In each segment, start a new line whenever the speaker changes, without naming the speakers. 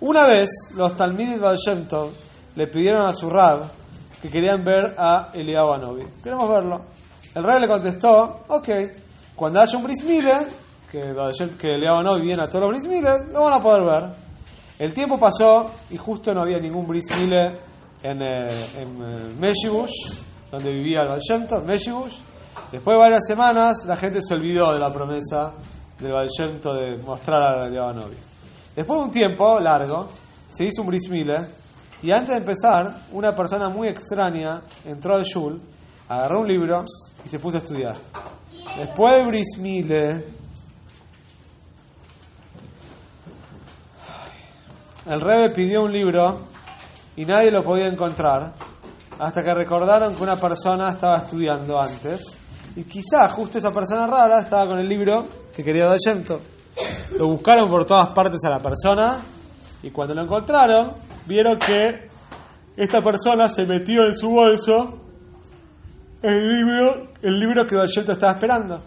Una vez, los Talmidim Baal Shem le pidieron a su Rab que querían ver a Eliyahu Anobi. Queremos verlo. El rey le contestó, ok, cuando haya un Bris Milah, que, que viene a todos los Bris Milah, lo van a poder ver. El tiempo pasó y justo no había ningún Bris Milah en, eh, eh, Meshibush, donde vivía el Baal Meshibush. Después de varias semanas, la gente se olvidó de la promesa del Baal de mostrar a Eliyahu Anobi. Después de un tiempo largo, se hizo un bris y antes de empezar, una persona muy extraña entró al shul, agarró un libro y se puso a estudiar. Después del bris el rebe pidió un libro y nadie lo podía encontrar, hasta que recordaron que una persona estaba estudiando antes, y quizás justo esa persona rara estaba con el libro que quería dar Yento. Lo buscaron por todas partes a la persona y cuando lo encontraron vieron que esta persona se metió en su bolso el libro, el libro que Valleto estaba esperando.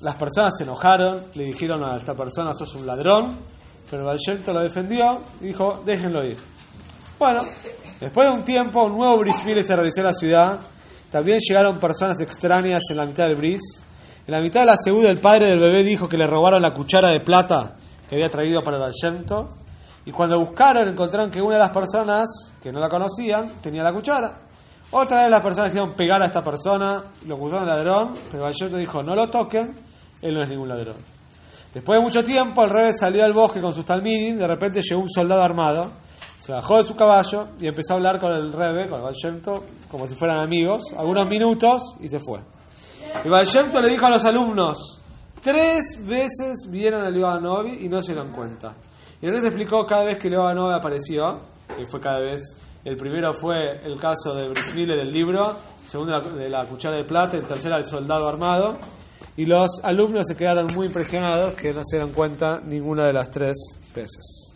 Las personas se enojaron, le dijeron a esta persona sos un ladrón, pero Valleto lo defendió y dijo déjenlo ir. Bueno, después de un tiempo un nuevo bris milah se realizó en la ciudad. También llegaron personas extrañas en la mitad del bris. En la mitad de la segunda el padre del bebé dijo que le robaron la cuchara de plata había traído para el Vallento. Y cuando buscaron encontraron que una de las personas que no la conocían tenía la cuchara. Otra vez las personas dijeron pegar a esta persona, lo acusaron de ladrón, pero Vallento dijo no lo toquen, él no es ningún ladrón. Después de mucho tiempo el rey salió al bosque con sus talmidim, de repente llegó un soldado armado, se bajó de su caballo y empezó a hablar con el rebe, con el como si fueran amigos, algunos minutos y se fue. Y Vallento le dijo a los alumnos, tres veces vieron a Leo Novi y no se dieron cuenta. Y el rey explicó cada vez que Leo Novi apareció, que fue cada vez, el primero fue el caso de Brismile del libro, el segundo de la cuchara de plata, el tercero el soldado armado, y los alumnos se quedaron muy impresionados que no se dieron cuenta ninguna de las tres veces.